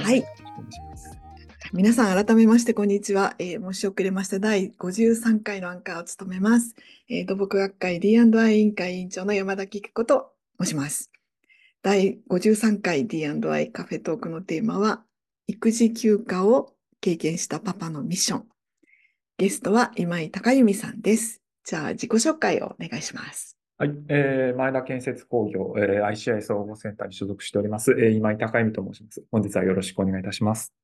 しくお願い。皆さん改めましてこんにちは、えー申し遅れました。第53回のアンカーを務めます、えー土木学会 D&I 委員会委員長の山田紀子と申します。第53回 D&I カフェトークのテーマは育児休暇を経験したパパのミッション。ゲストは今井隆由美さんです。じゃあ自己紹介をお願いします。はい。えー、前田建設工業、えー、ICI 総合センターに所属しております、えー、今井隆美と申します。本日はよろしくお願いいたします。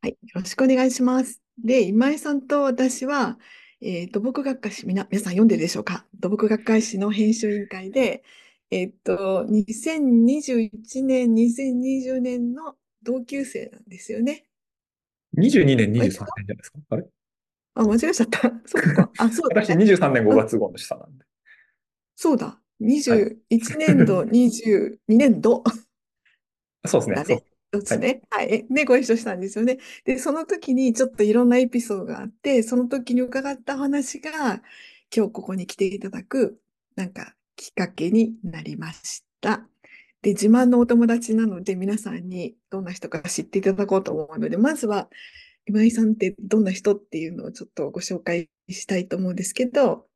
はい、よろしくお願いします。で、今井さんと私は、えー土木学会誌、みな、皆さん読んでるでしょうか？土木学会誌の編集委員会で、えーっと、2021年、2020年の同級生なんですよね。22年、23年じゃないですか？あれ？あ、間違えちゃった。そっか。あ、そうだ私ね。23年5月号の下なんで。そうだ。21年度、22年度。そうですね。そうだね。どっちね。はい。で、ご一緒したんですよね。で、その時にちょっといろんなエピソードがあって、その時に伺った話が、今日ここに来ていただく、なんか、きっかけになりました。で、自慢のお友達なので、皆さんにどんな人か知っていただこうと思うので、まずは、今井さんってどんな人っていうのをちょっとご紹介したいと思うんですけど、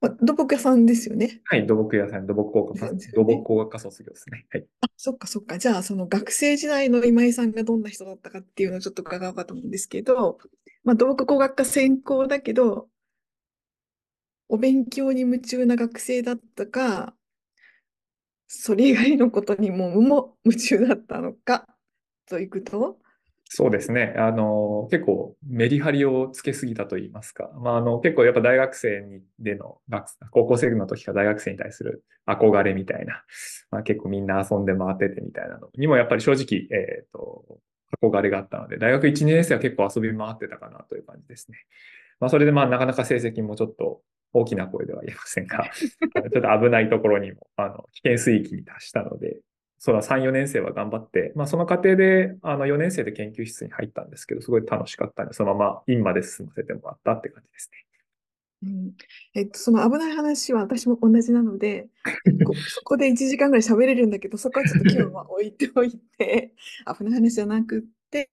まあ土木屋さんですよね。はい。土木屋さん、土木工学科、土木工学科卒業ですね。はい。あ、そっかそっか。じゃあ、その学生時代の今井さんがどんな人だったかっていうのをちょっと伺おうかと思うんですけど、まあ、土木工学科専攻だけど、お勉強に夢中な学生だったか、それ以外のことにもも夢中だったのか、といくと、そうですね。あの、結構メリハリをつけすぎたと言いますか。まあ、あの、結構やっぱ大学生にでの学生、高校生の時から大学生に対する憧れみたいな、まあ、結構みんな遊んで回っててみたいなのにもやっぱり正直、えっと、憧れがあったので、大学1、2年生は結構遊び回ってたかなという感じですね。まあ、それでまあ、なかなか成績もちょっと大きな声では言えませんが、ちょっと危ないところにも、あの、危険水域に達したので、そうだ、3、4年生は頑張って、まあ、その過程で、あの、4年生で研究室に入ったんですけど、すごい楽しかったんで、そのまま院まで進ませてもらったって感じですうん、えっと、その危ない話は私も同じなので、こ そこで1時間ぐらい喋れるんだけど、そこはちょっと今日は置いておいて、危ない話じゃなくって、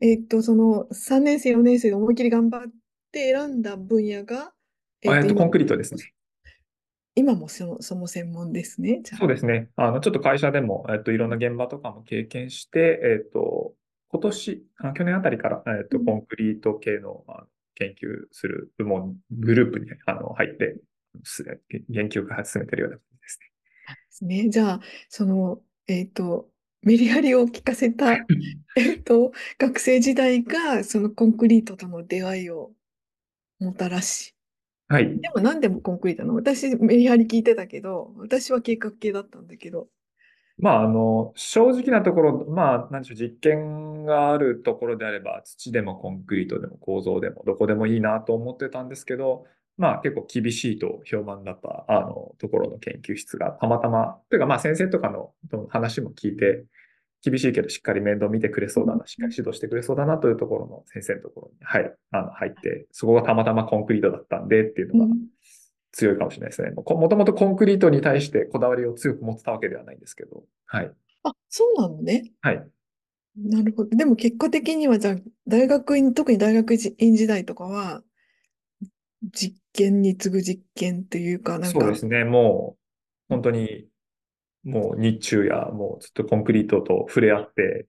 えっと、その3年生、4年生で思いっきり頑張って選んだ分野が、ね。えっと、今コンクリートですね。今もその、その専門ですね。じゃあそうですね。あの、ちょっと会社でも、えっと、いろんな現場とかも経験して、えっと、今年、あ去年あたりから、えっと、うんコンクリート系のあの研究する部門、グループにあの入って、す研究開発進めてるような感じですですね。じゃあ、その、えっと、メリハリを効かせた、ね。えっと、学生時代が、そのコンクリートとの出会いをもたらし、はい。でも何でもコンクリートなの？私、メリハリ聞いてたけど、私は計画系だったんだけど。まあ、あの、正直なところ、まあ、なんでしょう、実験があるところであれば、土でもコンクリートでも構造でも、どこでもいいなと思ってたんですけど、まあ、結構厳しいと評判だった、あの、ところの研究室がたまたま、というか、まあ、先生とかの話も聞いて、厳しいけどしっかり面倒見てくれそうだな、しっかり指導してくれそうだなというところの先生のところに、はい、あの、入って、そこがたまたまコンクリートだったんでっていうのがうん強いかもしれないですね。ももともとコンクリートに対してこだわりを強く持ってたわけではないんですけど、はい。あ、そうなのね。はい。なるほど。でも結果的には、じゃあ、大学院、特に大学院時代とかは、実験に次ぐ実験というか、なんかそうで、すね。もう、本当に、もう日中や、もうずっとコンクリートと触れ合って、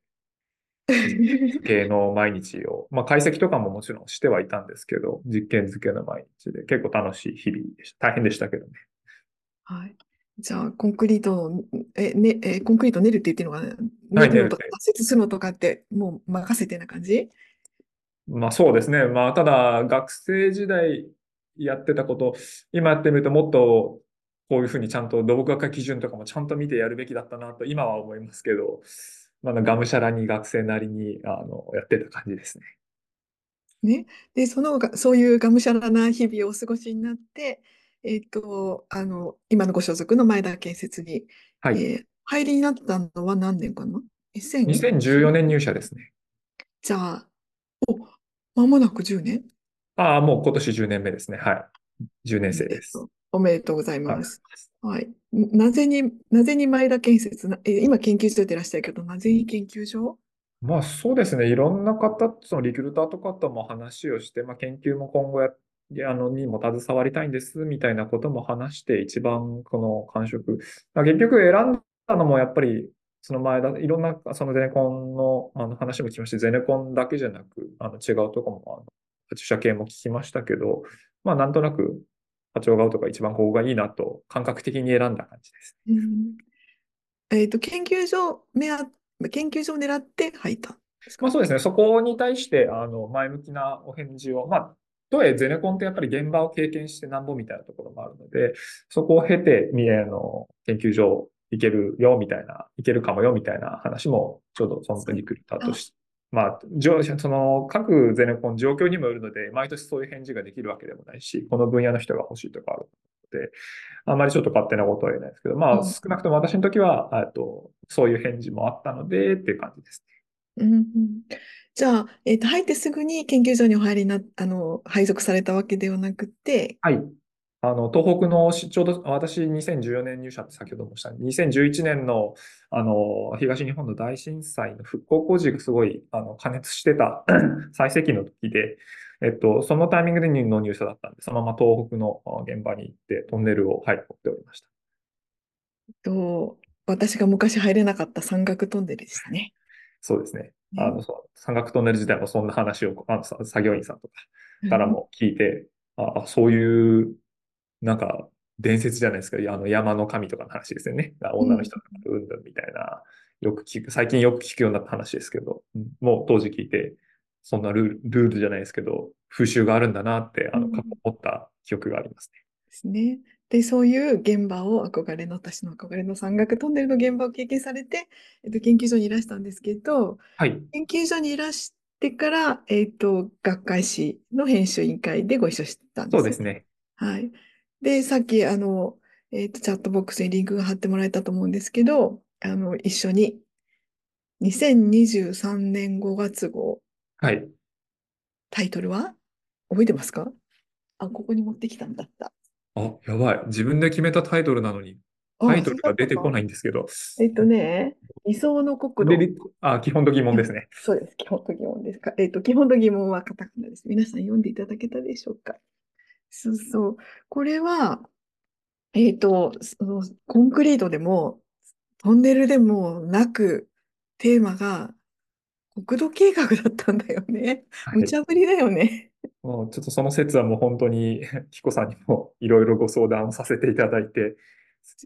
実験の毎日を、まあ解析とかももちろんしてはいたんですけど、実験漬けの毎日で結構楽しい日々でした。大変でしたけどね。はい。じゃあ、コンクリートの、え、ね、え、コンクリート練るって言ってるのかな？はい練るのとか挫折するのとかって、もう任せてな感じ？まあそうですね。まあただ学生時代やってたこと、今やってみるともっとこういうふうにちゃんと土木学科基準とかもちゃんと見てやるべきだったなと今は思いますけど、まだがむしゃらに学生なりにあのやってた感じですね。ね。で、そのが、そういうがむしゃらな日々をお過ごしになって、えっと、あの、今のご所属の前田建設に、はい。えー入りになったのは何年かな ?2000? 2014年入社ですね。じゃあ、お、間もなく10年？ああ、もう今年10年目ですね。はい。10年生です。おめでとうございはいます。はい。なぜに、なぜに前田建設な、えー今研究所でいらっしゃるけど、なぜに研究所？まあそうですね。いろんな方、そのリクルーターとかとも話をして、まあ研究も今後や、あの、にも携わりたいんです、みたいなことも話して、一番この感触。まあ、結局選んだのもやっぱり、その前だ、いろんな、そのゼネコンのあの話も聞きまして、ゼネコンだけじゃなく、あの違うとこも、あの、発注者系も聞きましたけど、まあなんとなく、波長側とか一番ここがいいなと、感覚的に選んだ感じです。うん、えっ、ー、と、研究所目研究所を狙って入ったまあそうですね。そこに対して、あの、前向きなお返事を、まあ、とはいえゼネコンってやっぱり現場を経験してなんぼみたいなところもあるので、そこを経て、三重の研究所行けるよみたいな、行けるかもよみたいな話も、ちょうどその時クリターとして、まあ、その各ゼネコン状況にもよるので、毎年そういう返事ができるわけでもないし、この分野の人が欲しいとかあるので、あまりちょっと勝手なことは言えないですけど、まあ、少なくとも私の時は、とそういう返事もあったのでっていう感じですね。うん、じゃあ、えっ、ー、と、入ってすぐに研究所にお入りな、あの、配属されたわけではなくて、はい。あの、東北の、ちょうど私2014年入社って先ほどもした2011年の、あの、東日本の大震災の復興工事がすごい、あの、加熱してた 最盛期の時で、えっと、そのタイミングでの入社だったんで、そのまま東北の現場に行ってトンネルを、はい、掘っておりました。と、私が昔入れなかった山岳トンネルでしたね。そうですね。あの、山岳トンネル自体もそんな話を、あの作業員さんとかからも聞いて、あそういうなんか、伝説じゃないですか。あの山の神とかの話ですよね。女の人とかうんぬんみたいな、よく聞く、最近よく聞くようになった話ですけど、もう当時聞いて、そんなルールじゃないですけど、風習があるんだなって、あの、過去思った記憶がありますね。ですね。で、そういう現場を憧れの、私の憧れの山岳トンネルの現場を経験されて、えっと、研究所にいらしたんですけど、はい。研究所にいらしてから、えっと、学会誌の編集委員会でご一緒したんです、そうですね。はい。で、さっき、あの、えっと、チャットボックスにリンクが貼ってもらえたと思うんですけど、あの、一緒に、2023年5月号。はい。タイトルは？覚えてますか？あ、ここに持ってきたんだった。あ、やばい。自分で決めたタイトルなのに、タイトルが出てこないんですけど。えっとね、理想の国土。あ、基本と疑問ですね。そうです。基本と疑問ですか。えっと、基本と疑問はカタカナです。皆さん読んでいただけたでしょうか？そうそう。これは、えっと、そのコンクリートでも、トンネルでもなく、テーマが国土計画だったんだよね。無茶ぶりだよね。もうちょっとその説はもう本当に、キコさんにもいろいろご相談させていただいて、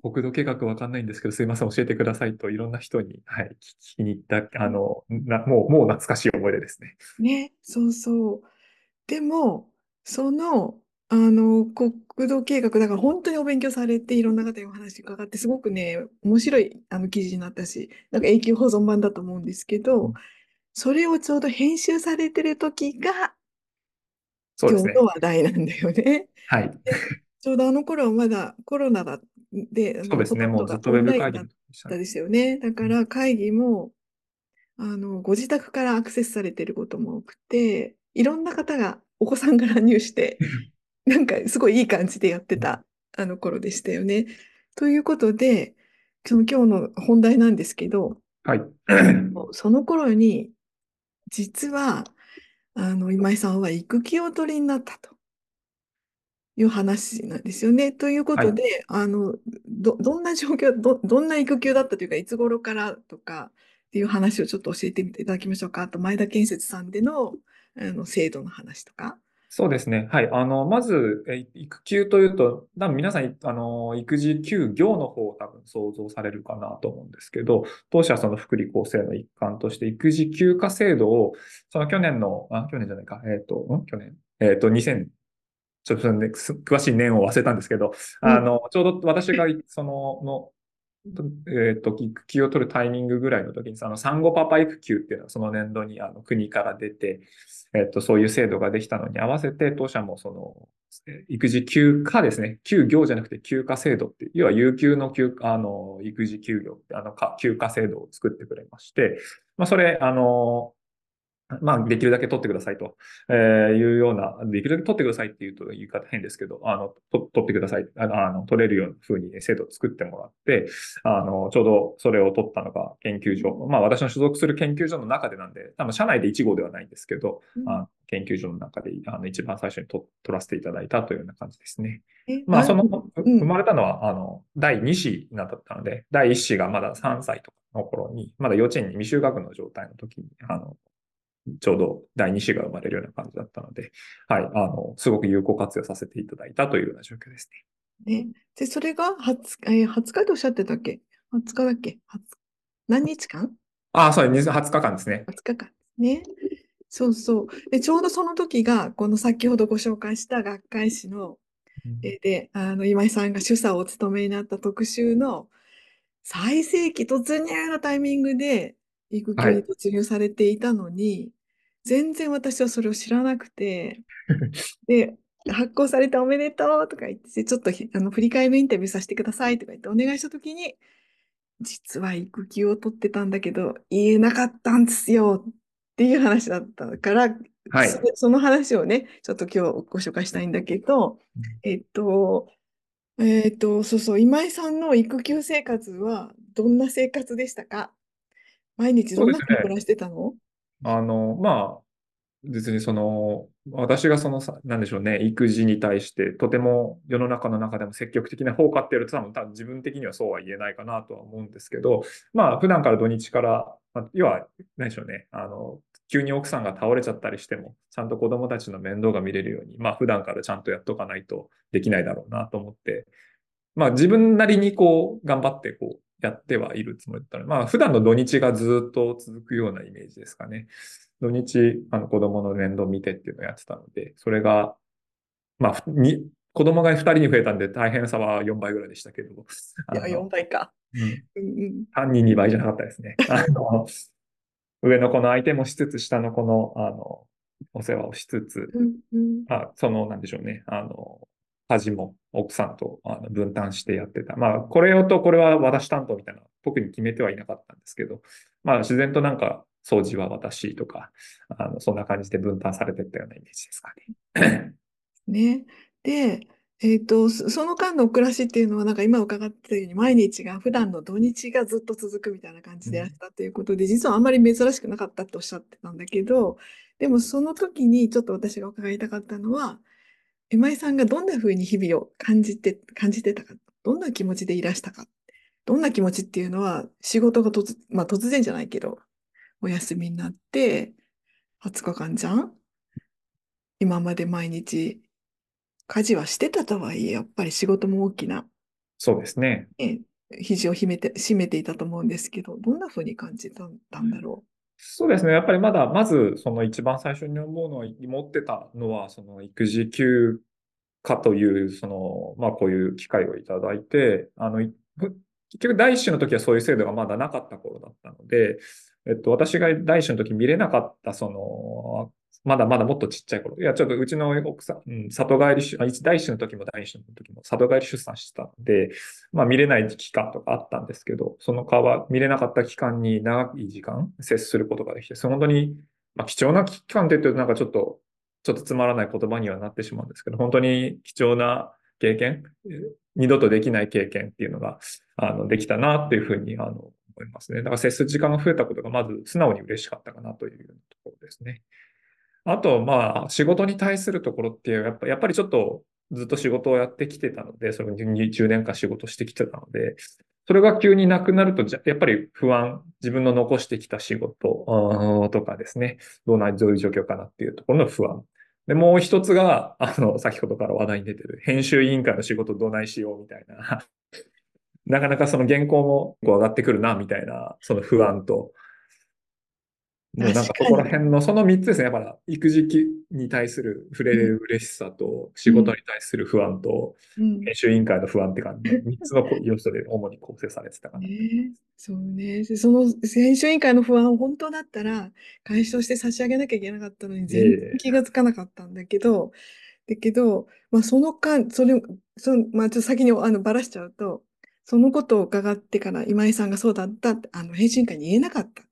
国土計画わかんないんですけど、すいません、教えてくださいといろんな人に、はい、聞きに行った、あの、なもう、もう懐かしい思い出ですね。ね、そうそう。でも、そのあの、国土計画、だから本当にお勉強されて、いろんな方にお話伺って、すごくね、面白いあの記事になったし、なんか永久保存版だと思うんですけど、それをちょうど編集されてる時が、今日の話題なんだよね。はい。ちょうどあの頃はまだコロナだで、そうですね、もうずっとウェブ会議だったですよね。だから会議も、あの、ご自宅からアクセスされてることも多くて、いろんな方がお子さんが乱入して なんかすごいいい感じでやってたあの頃でしたよね。ということで、その今日の本題なんですけど、はい。その頃に、実は、あの、今井さんは育休を取りになったという話なんですよね。ということで、はい、あの、ど、どんな状況ど、どんな育休だったというか、いつ頃からとかっていう話をちょっと教えてみていただきましょうか。あと、前田建設さんでの、あの、制度の話とか。そうですね。はい。あの、まず、え育休というと、多分皆さん、あの、育児休業の方を多分想像されるかなと思うんですけど、当社はその福利厚生の一環として、育児休暇制度を、その去年の、あ、去年じゃないか、えっ、ー、と、ん？去年？えっ、ー、と、2000、ちょっと、ね、詳しい年を忘れたんですけど、あの、ちょうど私が、その、の、えっ、ー、と、育休を取るタイミングぐらいの時に、その産後パパ育休っていうのはその年度にあの国から出て、え、ー、と、そういう制度ができたのに合わせて、当社もその、育児休暇ですね。休業じゃなくて休暇制度って、要は有給の休、あの、育児休業って、あの、休暇制度を作ってくれまして、まあ、それ、あの、まあ、できるだけ取ってくださいと、えいうような、できるだけ取ってくださいっていうと言い方変ですけど、あの、と取ってください。あの、取れるような風に制度を作ってもらって、あの、ちょうどそれを取ったのが研究所。まあ、私の所属する研究所の中でなんで、多分社内で1号ではないんですけど、うん、あ研究所の中であの一番最初に取取らせていただいたというような感じですね。まあ、その、生まれたのは、あの、第2子になったので、第1子がまだ3歳とかの頃に、まだ幼稚園に未就学の状態の時に、あの、ちょうど第2子が生まれるような感じだったので、はい、あの、すごく有効活用させていただいたというような状況ですね。ね。で、それが20日、えー、20日とおっしゃってたっけ ?20 日だっけ？何日間？ああ、そう、20日間ですね。20日間ですね。そうそう。で、ちょうどその時が、この先ほどご紹介した学会誌の、うん、で、あの、今井さんが主査をお務めになった特集の最盛期突入のタイミングで、育休に突入されていたのに、全然私はそれを知らなくて、で、発行されたおめでとうとか言って、ちょっとあの振り返りインタビューさせてくださいとか言ってお願いしたときに、実は育休を取ってたんだけど、言えなかったんですよっていう話だったから、はい、そその話をね、ちょっと今日ご紹介したいんだけど、えっと、えっと、そうそう、今井さんの育休生活はどんな生活でしたか？毎日どんなふうに暮らしてたの、あの、まあ、別にその、私がそのさ、なんでしょうね、育児に対して、とても世の中の中でも積極的な方かっていうと、多分多分自分的にはそうは言えないかなとは思うんですけど、まあ、普段から土日から、まあ、要は、何でしょうね、あの、急に奥さんが倒れちゃったりしても、ちゃんと子供たちの面倒が見れるように、まあ、普段からちゃんとやっとかないとできないだろうなと思って、まあ、自分なりにこう、頑張って、こう、やってはいるつもりだったら、まあ普段の土日がずっと続くようなイメージですかね。土日、あの子供の面倒見てっていうのをやってたので、それが、まあ、に子供が2人に増えたんで大変さは4倍ぐらいでしたけど。いや、4倍か。うん。単に2倍じゃなかったですね。あの上の子の相手もしつつ、下の子の、あの、お世話をしつつ、うんうん、まあ、その、なんでしょうね、あの、家事も奥さんとあの分担してやってた。まあ、これをとこれは私担当みたいな、特に決めてはいなかったんですけど、まあ、自然となんか、掃除は私とか、あのそんな感じで分担されてったようなイメージですかね。ね。で、えっ、ー、と、その間の暮らしっていうのは、なんか今伺ってたように、毎日が、普段の土日がずっと続くみたいな感じでやったということで、うん、実はあんまり珍しくなかったっておっしゃってたんだけど、でもその時にちょっと私が伺いたかったのは、今井さんがどんな風に日々を感じて、感じてたか、どんな気持ちでいらしたか、どんな気持ちっていうのは、仕事が突、まあ突然じゃないけど、お休みになって、20日間じゃん今まで毎日、家事はしてたとはいえ、やっぱり仕事も大きな、そうですね。ね肘を締めて、締めていたと思うんですけど、どんな風に感じたんだろう？そうですね。やっぱりまだ、まず、その一番最初に思うのは、持ってたのは、その育児休暇という、その、まあこういう機会をいただいて、あの、結局第一子の時はそういう制度がまだなかった頃だったので、えっと、私が第一子の時見れなかった、その、まだまだもっとちっちゃい頃。いや、ちょっとうちの奥さん、里帰り出、第一子の時も第一子の時も里帰り出産してたので、まあ見れない期間とかあったんですけど、その間は見れなかった期間に長い時間接することができて、その本当に、まあ、貴重な期間って言うとなんかちょっと、ちょっとつまらない言葉にはなってしまうんですけど、本当に貴重な経験、二度とできない経験っていうのが、あの、できたなっていうふうに、あの、思いますね。だから接する時間が増えたことがまず素直に嬉しかったかなというところですね。あと、まあ、仕事に対するところっていう、やっぱやっぱりちょっとずっと仕事をやってきてたので、その10年間仕事してきてたので、それが急になくなると、やっぱり不安、自分の残してきた仕事とかですね、どうな、どういう状況かなっていうところの不安。で、もう一つが、あの、先ほどから話題に出てる、編集委員会の仕事どないしようみたいな、なかなかその原稿も上がってくるな、みたいな、その不安と、なんかそこら辺の、その3つですね。やっぱ育児に対する触れる嬉しさと、仕事に対する不安と、編集委員会の不安って感じ、3つの要素で主に構成されてたかな。ね、そうね。その編集委員会の不安、本当だったら解消して差し上げなきゃいけなかったのに、全然気がつかなかったんだけど、だけど、まあ、その間、それ、そのまあ、ちょっと先にあのばらしちゃうと、そのことを伺ってから今井さんがそうだったって、あの、編集委員会に言えなかった。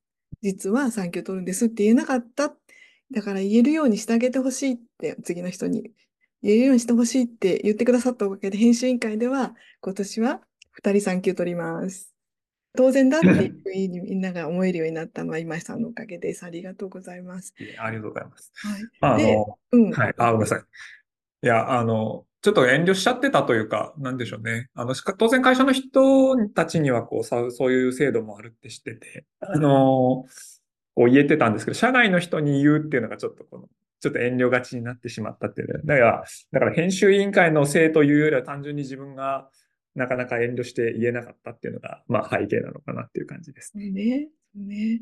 実は産休取るんですって言えなかった。だから言えるようにしてあげてほしいって、次の人に言えるようにしてほしいって言ってくださったおかげで、編集委員会では今年は2人産休取ります。当然だっていうふうにみんなが思えるようになったのは今井さんのおかげです。ありがとうございます。ありがとうございます。はい。あの、うん、はい。あ、ごめんなさい。いや、あの、ちょっと遠慮しちゃってたというか、なんでしょうね。あの、当然会社の人たちには、こう、そういう制度もあるって知ってて、あの、こう言えてたんですけど、社外の人に言うっていうのがちょっとこの、ちょっと遠慮がちになってしまったっていう。だから、だから編集委員会のせいというよりは単純に自分がなかなか遠慮して言えなかったっていうのが、まあ背景なのかなっていう感じですね。ね。ね。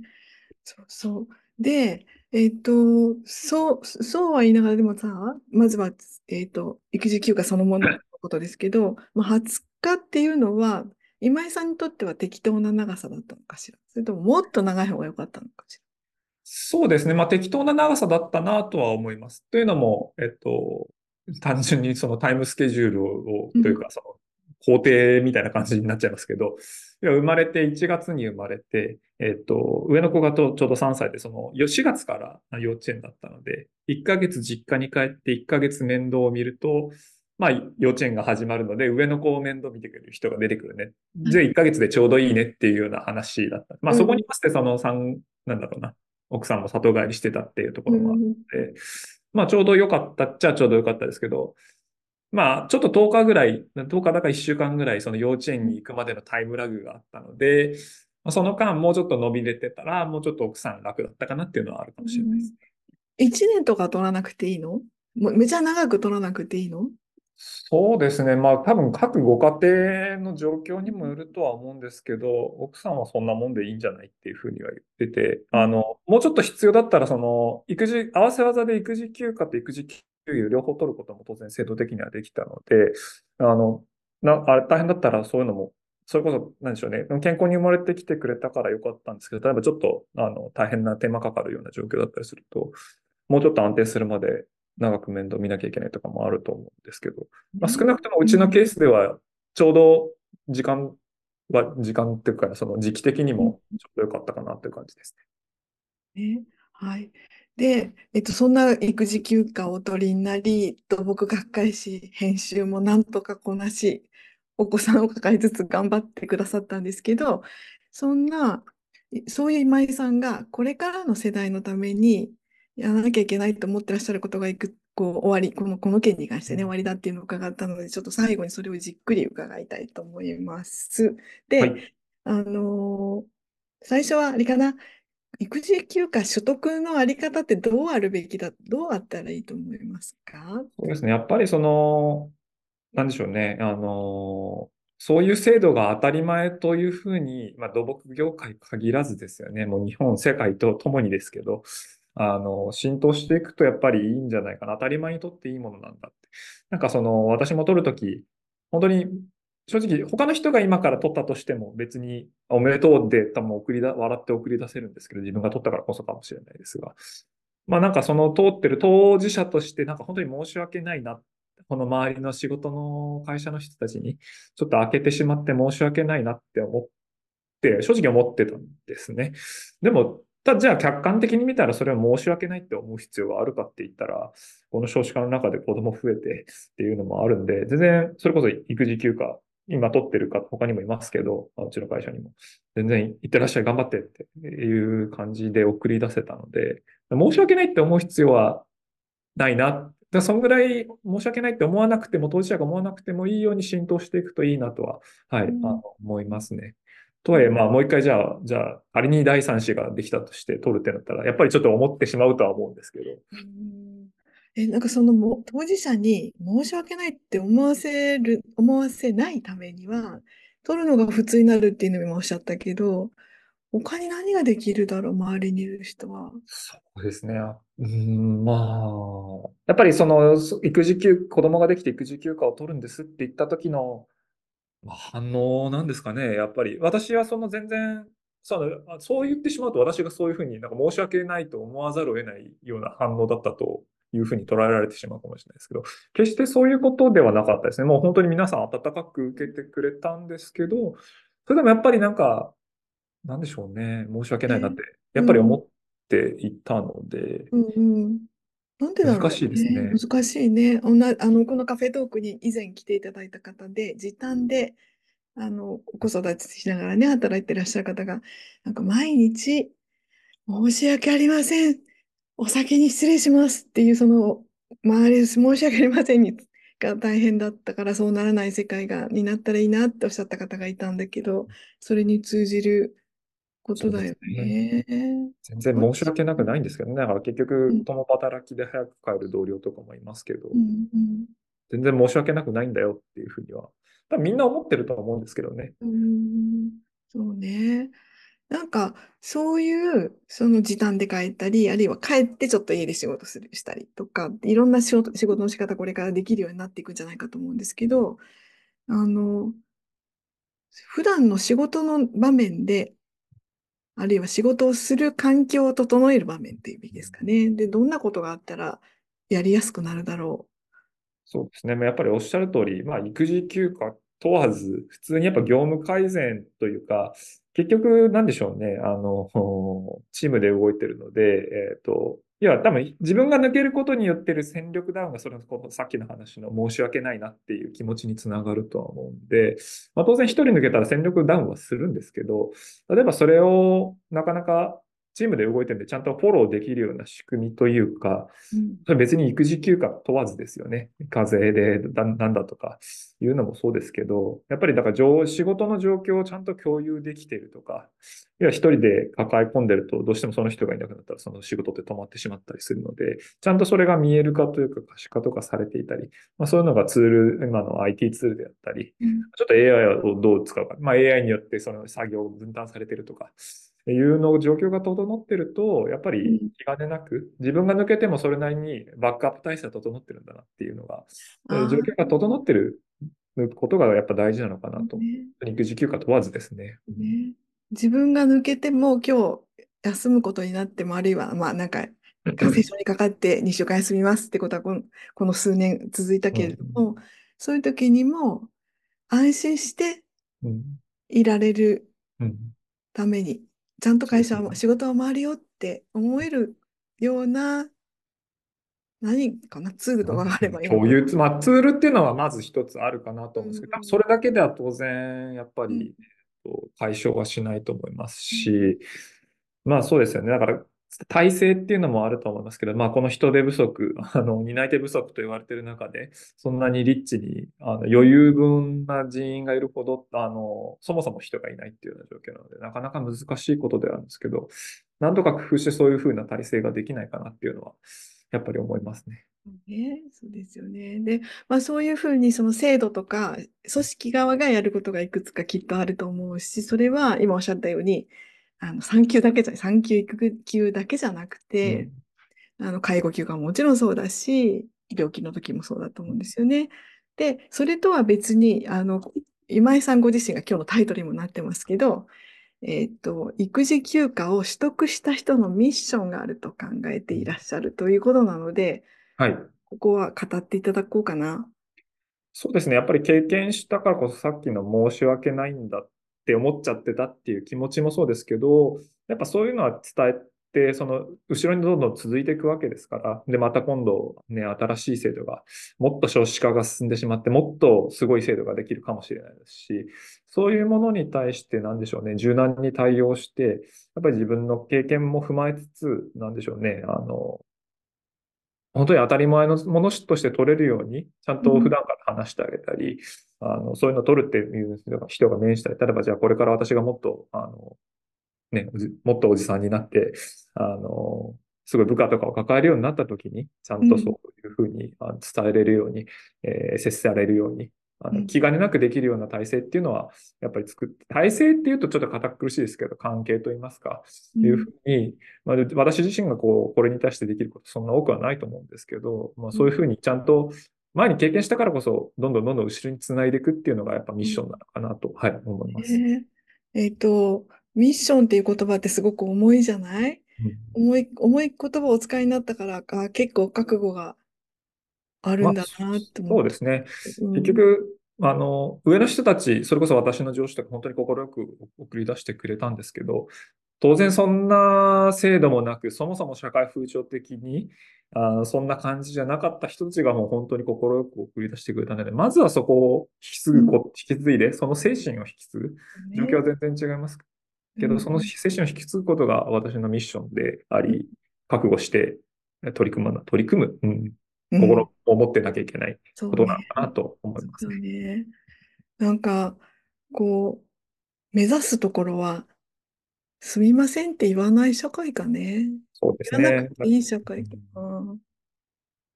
そうそう。で、えっ、ー、と、そう、そうは言いながらでもさ、まずは、えっ、ー、と、育児休暇そのもののことですけど、まあ、20日っていうのは、今井さんにとっては適当な長さだったのかしら？それとももっと長い方が良かったのかしら？そうですね。まあ、適当な長さだったなとは思います。というのも、えっと、単純にそのタイムスケジュールを、というか、その工程みたいな感じになっちゃいますけど、生まれて1月に生まれて、えっ、と、上の子がとちょうど3歳で、その4月から幼稚園だったので、1ヶ月実家に帰って1ヶ月面倒を見ると、まあ、幼稚園が始まるので、上の子を面倒見てくれる人が出てくるね。じゃあ1ヶ月でちょうどいいねっていうような話だった。まあ、そこにましてその3、なんだろうな、奥さんも里帰りしてたっていうところもあって、まあ、ちょうど良かったっちゃちょうど良かったですけど、まあ、ちょっと10日ぐらい、10日だか1週間ぐらい、その幼稚園に行くまでのタイムラグがあったので、その間もうちょっと伸びれてたら、もうちょっと奥さん楽だったかなっていうのはあるかもしれないですね。1年とか取らなくていいの？めちゃ長く取らなくていいの？そうですね。まあ多分各ご家庭の状況にもよるとは思うんですけど、奥さんはそんなもんでいいんじゃないっていうふうには言ってて、あの、もうちょっと必要だったら、その、育児、合わせ技で育児休暇と育児給与両方取ることも当然制度的にはできたので、あの、な、あれ大変だったらそういうのも、それこそ、なんでしょうね、健康に生まれてきてくれたからよかったんですけど、例えばちょっと、あの、大変な手間かかるような状況だったりすると、もうちょっと安定するまで長く面倒見なきゃいけないとかもあると思うんですけど、まあ、少なくともうちのケースでは、ちょうど時間は、時間っていうか、その時期的にもちょうどよかったかなっていう感じですね。ねはい。で、えっと、そんな育児休暇をお取りになり、と僕学会誌編集もなんとかこなし、お子さんを抱えつつ頑張ってくださったんですけど、そんな、そういう今井さんがこれからの世代のためにやらなきゃいけないと思ってらっしゃることがいくこう終わり、このこの件に関してね、終わりだっていうのを伺ったので、ちょっと最後にそれをじっくり伺いたいと思います。で、はい、あのー、最初はあれかな、育児休暇取得のあり方ってどうあるべきだ、どうあったらいいと思いますか？そうですね。やっぱりその、なんでしょうね。あの、そういう制度が当たり前というふうに、まあ、土木業界限らずですよね。もう日本、世界とともにですけど、あの、浸透していくとやっぱりいいんじゃないかな。当たり前にとっていいものなんだって。なんかその、私も取るとき、本当に正直、他の人が今から取ったとしても別におめでとうで多分送りだ、笑って送り出せるんですけど、自分が取ったからこそかもしれないですが。まあなんかその通ってる当事者としてなんか本当に申し訳ないな。この周りの仕事の会社の人たちにちょっと開けてしまって申し訳ないなって思って、正直思ってたんですね。でも、たじゃあ客観的に見たらそれは申し訳ないって思う必要があるかって言ったら、この少子化の中で子供増えてっていうのもあるんで、全然それこそ育児休暇今取ってる方、他にもいますけど、うちの会社にも、全然行ってらっしゃい、頑張ってっていう感じで送り出せたので、申し訳ないって思う必要はないな。だそんぐらい申し訳ないって思わなくても、当事者が思わなくてもいいように浸透していくといいなとは、はい、うん、あの思いますね。とはいえ、まあ、もう一回じゃあ、じゃあ、仮に第三子ができたとして取るってなったら、やっぱりちょっと思ってしまうとは思うんですけど。うんえ、なんかそのも当事者に申し訳ないって思わせる、思わせないためには、取るのが普通になるっていうのもおっしゃったけど、他に何ができるだろう、周りにいる人は。そうですね。うん、まあ、やっぱりその、育児休、子供ができて育児休暇を取るんですって言った時の、まあ、反応なんですかね。やっぱり、私はその全然、そうそう言ってしまうと私がそういうふうになんか申し訳ないと思わざるを得ないような反応だったというふうに捉えられてしまうかもしれないですけど、決してそういうことではなかったですね。もう本当に皆さん温かく受けてくれたんですけど、それでもやっぱりなんか、なんでしょうね。申し訳ないなって、やっぱり思っっていたので、うんうん。なんでだろ難しいですうね。ね。難しいね。おな、あの、このカフェトークに以前来ていただいた方で、時短で、あの、子育てしながらね、働いてらっしゃる方が、なんか毎日、申し訳ありません。お先に失礼しますっていう、その、周り申し訳ありませんにが大変だったから、そうならない世界が、になったらいいなっておっしゃった方がいたんだけど、それに通じることだよすね。ね。全然申し訳なくないんですけどね。だから結局、うん、共働きで早く帰る同僚とかもいますけど、うん、うん。全然申し訳なくないんだよっていうふうには、多分みんな思ってるとは思うんですけどね。うんそうね。なんか、そういう、その時短で帰ったり、あるいは帰ってちょっと家で仕事する、したりとか、いろんな仕事、仕事の仕方これからできるようになっていくんじゃないかと思うんですけど、あの、普段の仕事の場面で、あるいは仕事をする環境を整える場面っていうべきですかね。で、どんなことがあったらやりやすくなるだろうそうですね。やっぱりおっしゃる通り、まあ育児休暇問わず、普通にやっぱ業務改善というか、結局なんでしょうね。あの、チームで動いてるので、えっと、要は、多分自分が抜けることによってる戦力ダウンが、それこそさっきの話の申し訳ないなっていう気持ちにつながるとは思うんで、まあ、当然一人抜けたら戦力ダウンはするんですけど、例えばそれをなかなかチームで動いてるんで、ちゃんとフォローできるような仕組みというか、う。うん。別に育児休暇問わずですよね。風邪でだなんだとかいうのもそうですけど、やっぱりだから上仕事の状況をちゃんと共有できているとか、いや一人で抱え込んでるとどうしてもその人がいなくなったらその仕事って止まってしまったりするので、ちゃんとそれが見える化というか可視化とかされていたり、まあ、そういうのがツール、今の IT ツールであったり、うん。ちょっと AI をどう使うか、まあ、AI によってその作業を分担されているとか、いうの状況が整ってると、やっぱりうん。気兼ねなく、自分が抜けてもそれなりにバックアップ体制が整ってるんだなっていうのが、え状況が整ってることがやっぱ大事なのかなと。ね。育児休暇問わずですね。うんね。自分が抜けても今日休むことになっても、あるいは、まあなんか、感染症にかかって2週間休みますってことはこの、この数年続いたけれども、そういう時にも安心してうんいられるうんために、ちゃんと会社は、仕事は回るよって思えるような、何かな、ツールとかがあればいい。共有ツ、まあ、ツールっていうのはまず一つあるかなと思うんですけど、うんそれだけでは当然、やっぱうん。り、えっと解消はしないと思いますし、まあそうですよね。だから、体制っていうのもあると思いますけど、まあこの人手不足、あの、担い手不足と言われている中で、そんなにリッチに、あの余裕分な人員がいるほど、あの、そもそも人がいないっていうような状況なので、なかなか難しいことではあるんですけど、なんとか工夫してそういうふうな体制ができないかなっていうのは、やっぱり思いますね。ね、そうですよね。で、まあそういうふうにその制度とか組織側がやることがいくつかきっとあると思うし、それは今おっしゃったように、あの産休だけじゃ、産休育休だけじゃなくうて、ん。あの介護休暇ももちろんそうだし、病気の時もそうだと思うんですよね。で、それとは別に、あの、今井さんご自身が今日のタイトルにもなってますけど、えっと、育児休暇を取得した人のミッションがあると考えていらっしゃるということなので、はい。ここは語っていただこうかな。そうですね。やっぱり経験したからこそさっきの申し訳ないんだっって思っちゃってたっていう気持ちもそうですけど、やっぱそういうのは伝えて、その後ろにどんどん続いていくわけですから、で、また今度ね、新しい制度が、もっと少子化が進んでしまって、もっとすごい制度ができるかもしれないですし、そういうものに対してなんでしょうね、柔軟に対応して、やっぱり自分の経験も踏まえつつ、なんでしょうね、あの、本当に当たり前のものとして取れるように、ちゃんと普段から話してあげたり、あの、そういうのを取るっていう人が面したり、例えばじゃあこれから私がもっと、あの、ね、もっとおじさんになって、あの、すごい部下とかを抱えるようになった時に、ちゃんとそういうふうに伝えれるように、えー接されるように、あのうん。気兼ねなくできるような体制っていうのは、やっぱり作って、体制っていうとちょっと堅苦しいですけど、関係といいますか、うん。いうふうに、まあ、私自身がこう、これに対してできること、そんな多くはないと思うんですけど、まあ、そういうふうにちゃんと、前に経験したからこそ、どんどんどんどん後ろにつないでいくっていうのが、やっぱミッションなのかなと、はい、思います。ねえっと、ミッションっていう言葉ってすごく重いじゃない？うん。重い、重い言葉をお使いになったからか、結構覚悟があるまあ、んだなって思って。そうですね。うん。結局、あの、上の人たち、それこそ私の上司とか本当に快く送り出してくれたんですけど、当然そんな制度もなく、そもそも社会風潮的に、あそんな感じじゃなかった人たちがもう本当に快く送り出してくれたので、まずはそこを引き継ぐこ、引き継いで、その精神を引き継ぐ。状況は全然違います。けど、その精神を引き継ぐことが私のミッションであり、覚悟して取り組む、取り組む、うん、心を持ってなきゃいけないことなのかなと思いますね。ねなんか、こう、目指すところは、すみませんって言わない社会かね。そうですね。いい社会かな。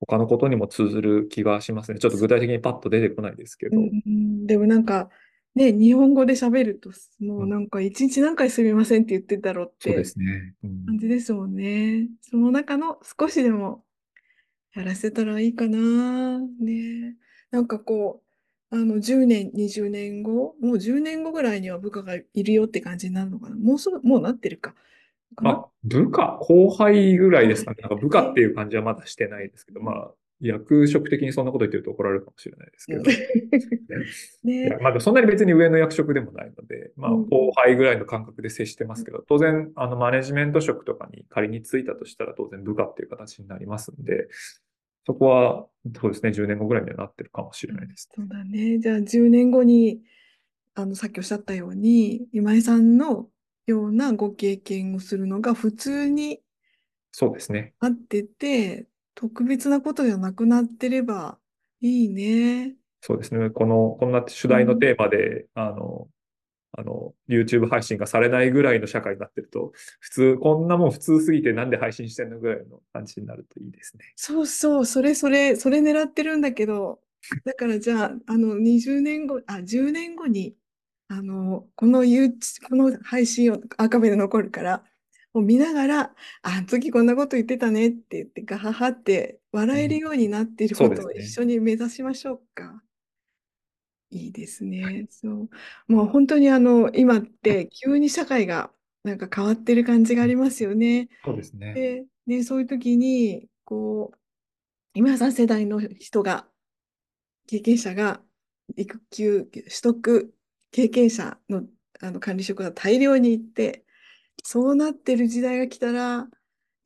他のことにも通ずる気がしますね。ちょっと具体的にパッと出てこないですけど。うん、でもなんか、ね、日本語で喋ると、もうなんか一日何回すみませんって言ってたろってそうですね。感じですもんね。その中の少しでもやらせたらいいかな。ね。なんかこう、あの、10年、20年後、もう10年後ぐらいには部下がいるよって感じになるのかな。もうそもうなってるか。あ、部下、後輩ぐらいですかね。なんか部下っていう感じはまだしてないですけど、まあ、役職的にそんなこと言ってると怒られるかもしれないですけど。ね、まあ、そんなに別に上の役職でもないので、まあ、後輩ぐらいの感覚で接してますけど、当然、あの、マネジメント職とかに仮についたとしたら、当然部下っていう形になりますんで、そこは、そうですね、10年後ぐらいにはなってるかもしれないです、ね、そうだね。じゃあ、10年後に、あの、さっきおっしゃったように、今井さんのようなご経験をするのが普通にそうですね。あってて、特別なことじゃなくなってればいいね。そうですね。この、こんな主題のテーマで、うん、あの、あの、YouTube 配信がされないぐらいの社会になってると、普通、こんなもん普通すぎてなんで配信してんのぐらいの感じになるといいですね。そうそう、それそれ、それ狙ってるんだけど、だからじゃあ、あの、20年後、あ、10年後に、あの、このこの配信をアーカイブで残るから、を見ながら、あの時こんなこと言ってたねって言って、ガハハって笑えるようになっていることを一緒に目指しましょうか。いいですね。そう。もう本当にあの、今って急に社会がなんか変わってる感じがありますよね。そうですね。で、でそういう時に、こう、今さん世代の人が、経験者が、育休取得経験者のあの管理職が大量にいて、そうなってる時代が来たら、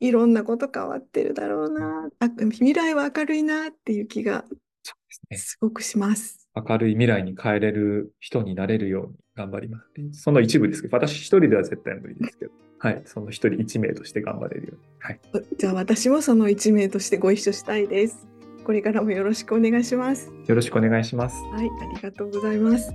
いろんなこと変わってるだろうな、あ未来は明るいなっていう気がすごくします。明るい未来に変えれる人になれるように頑張ります。その一部ですけど、私一人では絶対無理ですけど、はい、その一人一名として頑張れるように。はい、じゃあ私もその一名としてご一緒したいです。これからもよろしくお願いします。よろしくお願いします。はい、ありがとうございます。